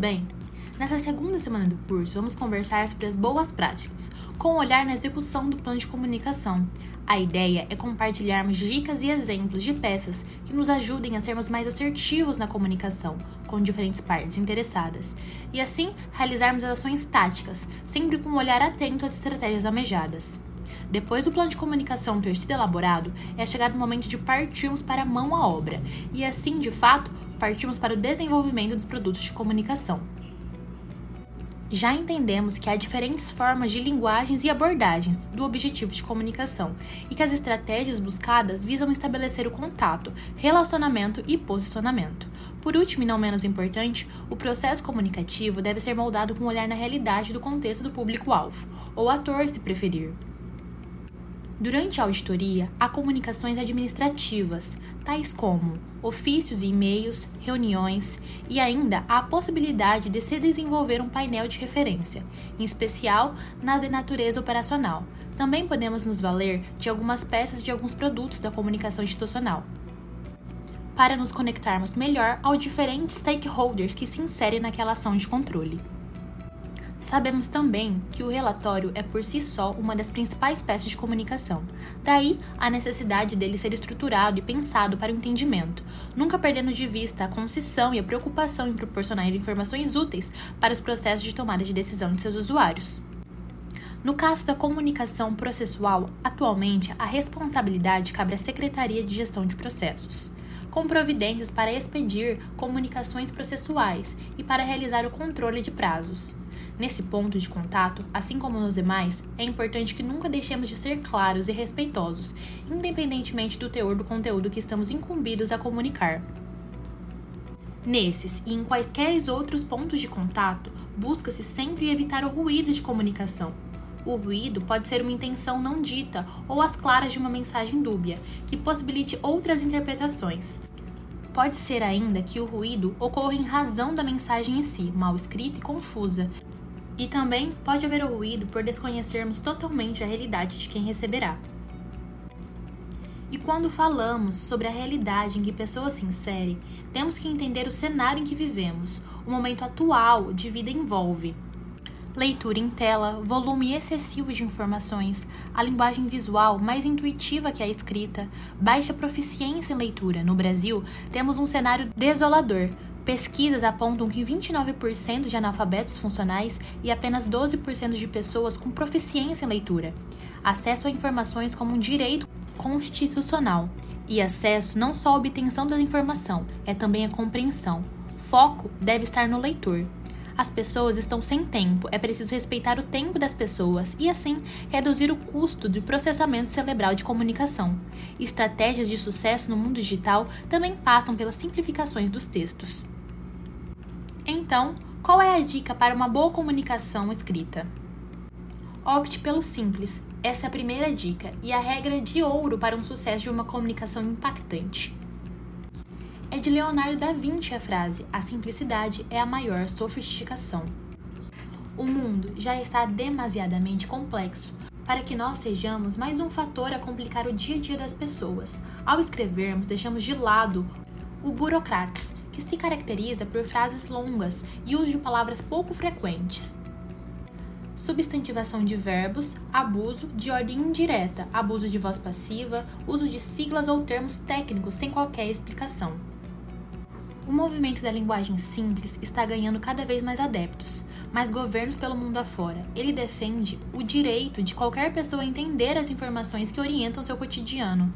bem? Nessa segunda semana do curso, vamos conversar sobre as boas práticas, com um olhar na execução do plano de comunicação. A ideia é compartilharmos dicas e exemplos de peças que nos ajudem a sermos mais assertivos na comunicação com diferentes partes interessadas e assim realizarmos ações táticas, sempre com um olhar atento às estratégias almejadas. Depois do plano de comunicação ter sido elaborado, é chegado o momento de partirmos para a mão à obra e assim, de fato, partirmos para o desenvolvimento dos produtos de comunicação. Já entendemos que há diferentes formas de linguagens e abordagens do objetivo de comunicação e que as estratégias buscadas visam estabelecer o contato, relacionamento e posicionamento. Por último e não menos importante, o processo comunicativo deve ser moldado com um olhar na realidade do contexto do público-alvo, ou ator, se preferir. Durante a auditoria, há comunicações administrativas, tais como ofícios e e-mails, reuniões e ainda há a possibilidade de se desenvolver um painel de referência, em especial nas de natureza operacional. Também podemos nos valer de algumas peças de alguns produtos da comunicação institucional para nos conectarmos melhor aos diferentes stakeholders que se inserem naquela ação de controle. Sabemos também que o relatório é por si só uma das principais peças de comunicação, daí a necessidade dele ser estruturado e pensado para o entendimento, nunca perdendo de vista a concisão e a preocupação em proporcionar informações úteis para os processos de tomada de decisão de seus usuários. No caso da comunicação processual, atualmente a responsabilidade cabe à Secretaria de Gestão de Processos com providências para expedir comunicações processuais e para realizar o controle de prazos. Nesse ponto de contato, assim como nos demais, é importante que nunca deixemos de ser claros e respeitosos, independentemente do teor do conteúdo que estamos incumbidos a comunicar. Nesses e em quaisquer outros pontos de contato, busca-se sempre evitar o ruído de comunicação. O ruído pode ser uma intenção não dita ou as claras de uma mensagem dúbia, que possibilite outras interpretações. Pode ser ainda que o ruído ocorra em razão da mensagem em si, mal escrita e confusa, e também pode haver ruído por desconhecermos totalmente a realidade de quem receberá. E quando falamos sobre a realidade em que pessoas se inserem, temos que entender o cenário em que vivemos, o momento atual de vida envolve. Leitura em tela, volume excessivo de informações, a linguagem visual mais intuitiva que a escrita, baixa proficiência em leitura. No Brasil, temos um cenário desolador, Pesquisas apontam que 29% de analfabetos funcionais e apenas 12% de pessoas com proficiência em leitura. Acesso a informações como um direito constitucional. E acesso não só à obtenção da informação, é também a compreensão. Foco deve estar no leitor. As pessoas estão sem tempo, é preciso respeitar o tempo das pessoas e, assim, reduzir o custo de processamento cerebral de comunicação. Estratégias de sucesso no mundo digital também passam pelas simplificações dos textos. Então, qual é a dica para uma boa comunicação escrita? Opte pelo simples. Essa é a primeira dica e a regra de ouro para um sucesso de uma comunicação impactante. É de Leonardo da Vinci a frase: a simplicidade é a maior sofisticação. O mundo já está demasiadamente complexo para que nós sejamos mais um fator a complicar o dia a dia das pessoas. Ao escrevermos, deixamos de lado o burocrates que se caracteriza por frases longas e uso de palavras pouco frequentes. Substantivação de verbos, abuso de ordem indireta, abuso de voz passiva, uso de siglas ou termos técnicos sem qualquer explicação. O movimento da linguagem simples está ganhando cada vez mais adeptos, mas governos pelo mundo afora. Ele defende o direito de qualquer pessoa entender as informações que orientam seu cotidiano.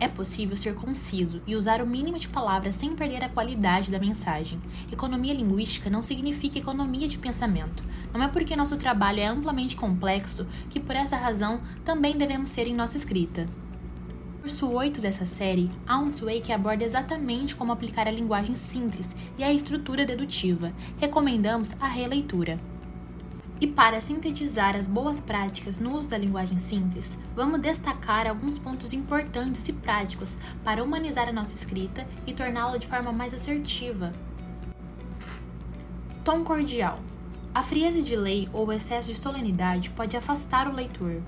É possível ser conciso e usar o mínimo de palavras sem perder a qualidade da mensagem. Economia linguística não significa economia de pensamento. Não é porque nosso trabalho é amplamente complexo que, por essa razão, também devemos ser em nossa escrita. No curso 8 dessa série, há um sway que aborda exatamente como aplicar a linguagem simples e a estrutura dedutiva. Recomendamos a releitura. E para sintetizar as boas práticas no uso da linguagem simples, vamos destacar alguns pontos importantes e práticos para humanizar a nossa escrita e torná-la de forma mais assertiva. Tom cordial. A frieza de lei ou o excesso de solenidade pode afastar o leitor.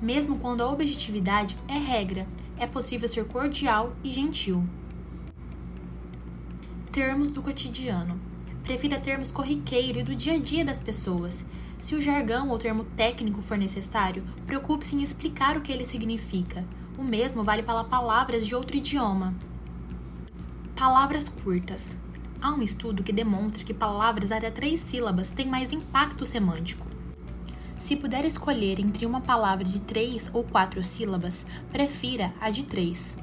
Mesmo quando a objetividade é regra, é possível ser cordial e gentil. Termos do cotidiano. Prefira termos corriqueiro e do dia a dia das pessoas. Se o jargão ou termo técnico for necessário, preocupe-se em explicar o que ele significa. O mesmo vale para palavras de outro idioma. Palavras curtas. Há um estudo que demonstra que palavras até três sílabas têm mais impacto semântico. Se puder escolher entre uma palavra de três ou quatro sílabas, prefira a de três.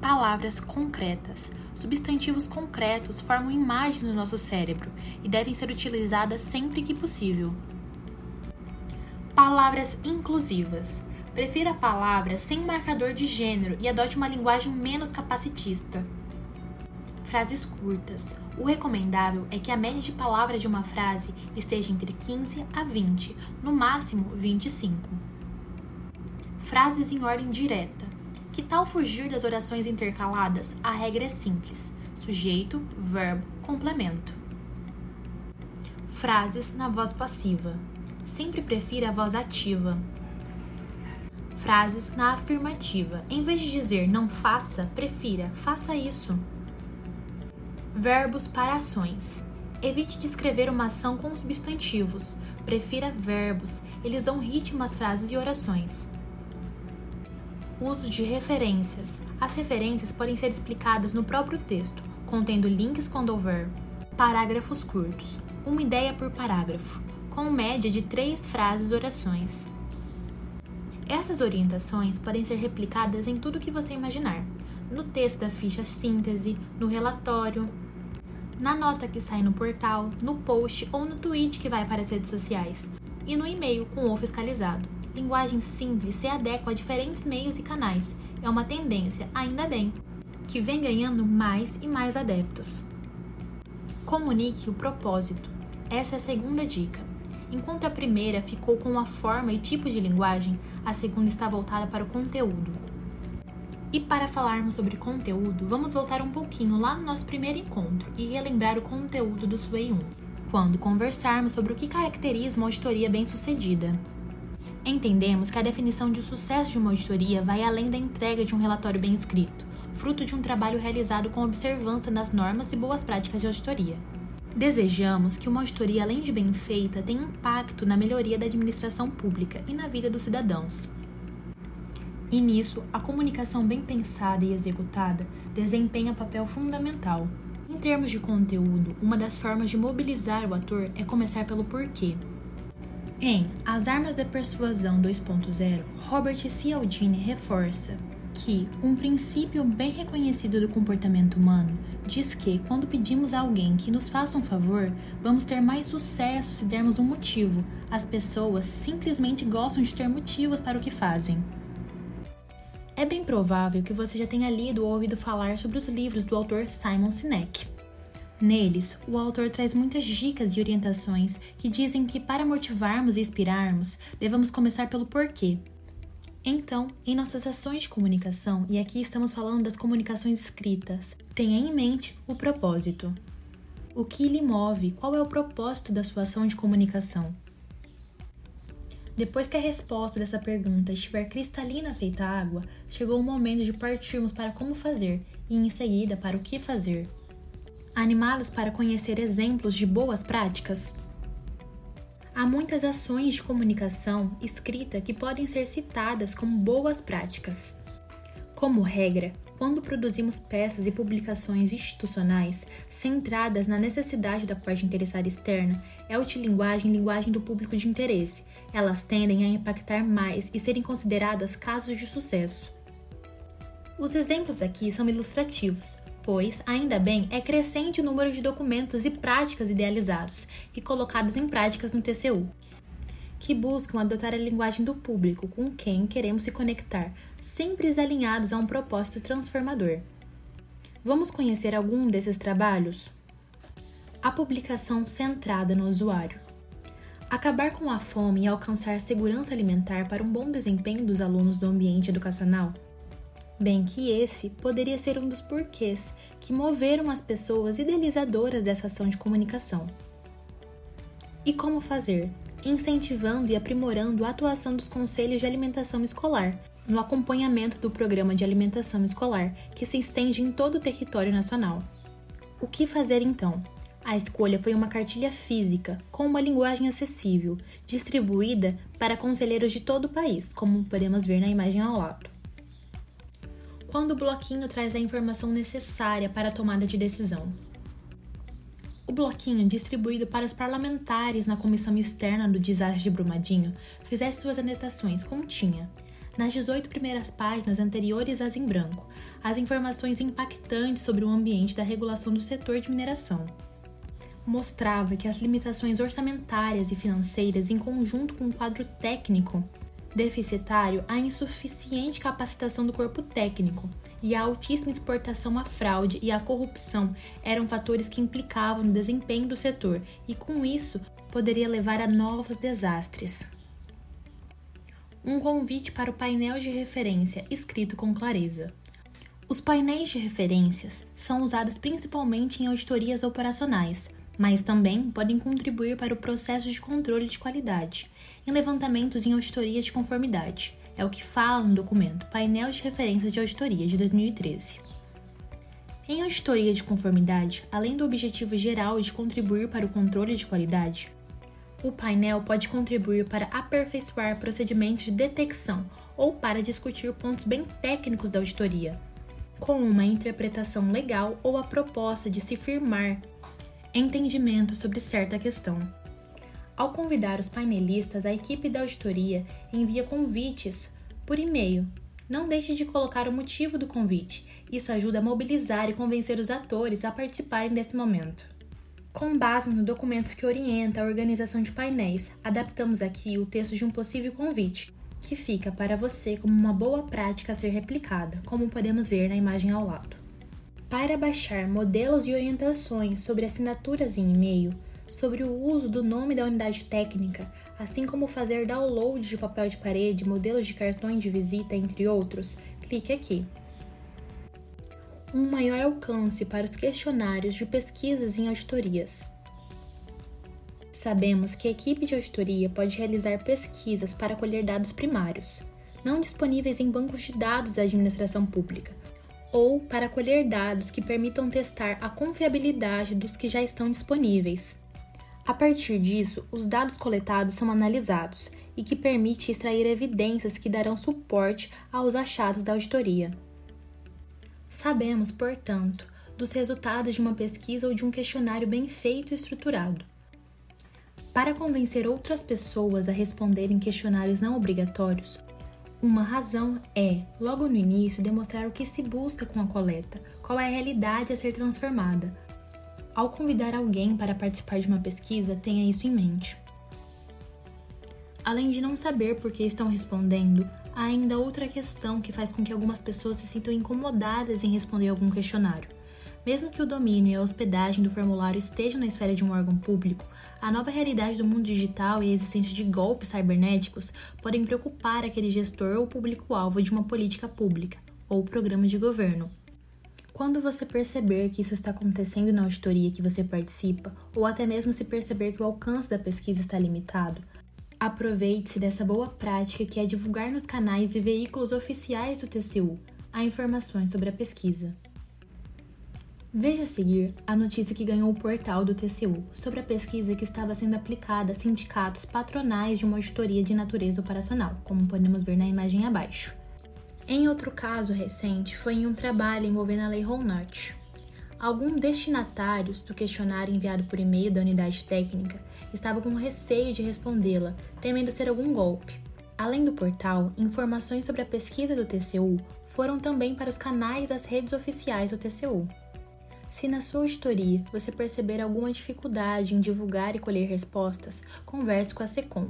Palavras concretas. Substantivos concretos formam imagens no nosso cérebro e devem ser utilizadas sempre que possível. Palavras inclusivas. Prefira palavras sem marcador de gênero e adote uma linguagem menos capacitista. Frases curtas. O recomendável é que a média de palavras de uma frase esteja entre 15 a 20, no máximo 25. Frases em ordem direta. Que tal fugir das orações intercaladas? A regra é simples: sujeito, verbo, complemento. Frases na voz passiva. Sempre prefira a voz ativa. Frases na afirmativa. Em vez de dizer não faça, prefira faça isso. Verbos para ações. Evite descrever uma ação com substantivos. Prefira verbos, eles dão ritmo às frases e orações. Uso de referências. As referências podem ser explicadas no próprio texto, contendo links quando houver. Parágrafos curtos. Uma ideia por parágrafo, com média de três frases orações. Essas orientações podem ser replicadas em tudo que você imaginar. No texto da ficha síntese, no relatório, na nota que sai no portal, no post ou no tweet que vai para as redes sociais, e no e-mail com o fiscalizado. Linguagem simples se adequa a diferentes meios e canais. É uma tendência, ainda bem, que vem ganhando mais e mais adeptos. Comunique o propósito. Essa é a segunda dica. Enquanto a primeira ficou com a forma e tipo de linguagem, a segunda está voltada para o conteúdo. E para falarmos sobre conteúdo, vamos voltar um pouquinho lá no nosso primeiro encontro e relembrar o conteúdo do Sway 1, quando conversarmos sobre o que caracteriza uma auditoria bem-sucedida. Entendemos que a definição de sucesso de uma auditoria vai além da entrega de um relatório bem escrito, fruto de um trabalho realizado com observância das normas e boas práticas de auditoria. Desejamos que uma auditoria, além de bem feita, tenha impacto na melhoria da administração pública e na vida dos cidadãos. E nisso, a comunicação bem pensada e executada desempenha papel fundamental. Em termos de conteúdo, uma das formas de mobilizar o ator é começar pelo porquê. Em As Armas da Persuasão 2.0, Robert Cialdini reforça que um princípio bem reconhecido do comportamento humano diz que, quando pedimos a alguém que nos faça um favor, vamos ter mais sucesso se dermos um motivo. As pessoas simplesmente gostam de ter motivos para o que fazem. É bem provável que você já tenha lido ou ouvido falar sobre os livros do autor Simon Sinek. Neles, o autor traz muitas dicas e orientações que dizem que para motivarmos e inspirarmos, devemos começar pelo porquê. Então, em nossas ações de comunicação, e aqui estamos falando das comunicações escritas, tenha em mente o propósito. O que lhe move? Qual é o propósito da sua ação de comunicação? Depois que a resposta dessa pergunta estiver cristalina feita água, chegou o momento de partirmos para como fazer e em seguida para o que fazer. Animados para conhecer exemplos de boas práticas? Há muitas ações de comunicação escrita que podem ser citadas como boas práticas. Como regra, quando produzimos peças e publicações institucionais centradas na necessidade da parte interessada externa, é linguagem linguagem do público de interesse. Elas tendem a impactar mais e serem consideradas casos de sucesso. Os exemplos aqui são ilustrativos, pois, ainda bem, é crescente o número de documentos e práticas idealizados e colocados em práticas no TCU, que buscam adotar a linguagem do público com quem queremos se conectar, sempre alinhados a um propósito transformador. Vamos conhecer algum desses trabalhos? A publicação centrada no usuário. Acabar com a fome e alcançar segurança alimentar para um bom desempenho dos alunos do ambiente educacional? Bem que esse poderia ser um dos porquês que moveram as pessoas idealizadoras dessa ação de comunicação. E como fazer? incentivando e aprimorando a atuação dos conselhos de alimentação escolar, no acompanhamento do programa de alimentação escolar, que se estende em todo o território nacional. O que fazer então? A escolha foi uma cartilha física, com uma linguagem acessível, distribuída para conselheiros de todo o país, como podemos ver na imagem ao lado. Quando o bloquinho traz a informação necessária para a tomada de decisão. O bloquinho, distribuído para os parlamentares na comissão externa do desastre de Brumadinho, fizesse suas anotações continha, nas 18 primeiras páginas anteriores às em branco, as informações impactantes sobre o ambiente da regulação do setor de mineração mostrava que as limitações orçamentárias e financeiras, em conjunto com o quadro técnico deficitário, a insuficiente capacitação do corpo técnico e a altíssima exportação à fraude e à corrupção eram fatores que implicavam no desempenho do setor e, com isso, poderia levar a novos desastres. Um convite para o painel de referência escrito com clareza. Os painéis de referências são usados principalmente em auditorias operacionais, mas também podem contribuir para o processo de controle de qualidade, em levantamentos em auditorias de conformidade. É o que fala no documento Painel de Referências de Auditoria de 2013. Em auditoria de conformidade, além do objetivo geral de contribuir para o controle de qualidade, o painel pode contribuir para aperfeiçoar procedimentos de detecção ou para discutir pontos bem técnicos da auditoria, com uma interpretação legal ou a proposta de se firmar entendimento sobre certa questão. Ao convidar os painelistas, a equipe da auditoria envia convites por e-mail. Não deixe de colocar o motivo do convite. Isso ajuda a mobilizar e convencer os atores a participarem desse momento. Com base no documento que orienta a organização de painéis, adaptamos aqui o texto de um possível convite, que fica para você como uma boa prática a ser replicada, como podemos ver na imagem ao lado. Para baixar modelos e orientações sobre assinaturas em e-mail, sobre o uso do nome da unidade técnica, assim como fazer download de papel de parede, modelos de cartões de visita, entre outros, clique aqui. Um maior alcance para os questionários de pesquisas em auditorias. Sabemos que a equipe de auditoria pode realizar pesquisas para colher dados primários, não disponíveis em bancos de dados da administração pública, ou para colher dados que permitam testar a confiabilidade dos que já estão disponíveis. A partir disso, os dados coletados são analisados e que permite extrair evidências que darão suporte aos achados da auditoria. Sabemos, portanto, dos resultados de uma pesquisa ou de um questionário bem feito e estruturado. Para convencer outras pessoas a responderem questionários não obrigatórios, uma razão é, logo no início, demonstrar o que se busca com a coleta, qual é a realidade a ser transformada. Ao convidar alguém para participar de uma pesquisa, tenha isso em mente. Além de não saber por que estão respondendo, há ainda outra questão que faz com que algumas pessoas se sintam incomodadas em responder algum questionário. Mesmo que o domínio e a hospedagem do formulário estejam na esfera de um órgão público, a nova realidade do mundo digital e a existência de golpes cibernéticos podem preocupar aquele gestor ou público-alvo de uma política pública ou programa de governo. Quando você perceber que isso está acontecendo na auditoria que você participa, ou até mesmo se perceber que o alcance da pesquisa está limitado, aproveite-se dessa boa prática que é divulgar nos canais e veículos oficiais do TCU a informações sobre a pesquisa. Veja a seguir a notícia que ganhou o portal do TCU sobre a pesquisa que estava sendo aplicada a sindicatos patronais de uma auditoria de natureza operacional, como podemos ver na imagem abaixo. Em outro caso recente, foi em um trabalho envolvendo a Lei Ronat. Alguns destinatários do questionário enviado por e-mail da unidade técnica estavam com receio de respondê-la, temendo ser algum golpe. Além do portal, informações sobre a pesquisa do TCU foram também para os canais das redes oficiais do TCU. Se na sua auditoria você perceber alguma dificuldade em divulgar e colher respostas, converse com a SECOM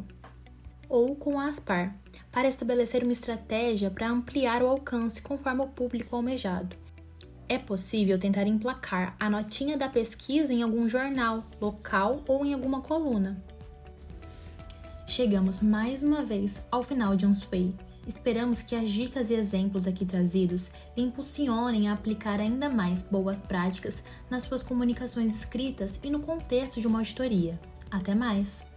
ou com a ASPAR para estabelecer uma estratégia para ampliar o alcance conforme o público almejado. É possível tentar emplacar a notinha da pesquisa em algum jornal, local ou em alguma coluna. Chegamos mais uma vez ao final de um sway. Esperamos que as dicas e exemplos aqui trazidos impulsionem a aplicar ainda mais boas práticas nas suas comunicações escritas e no contexto de uma auditoria. Até mais!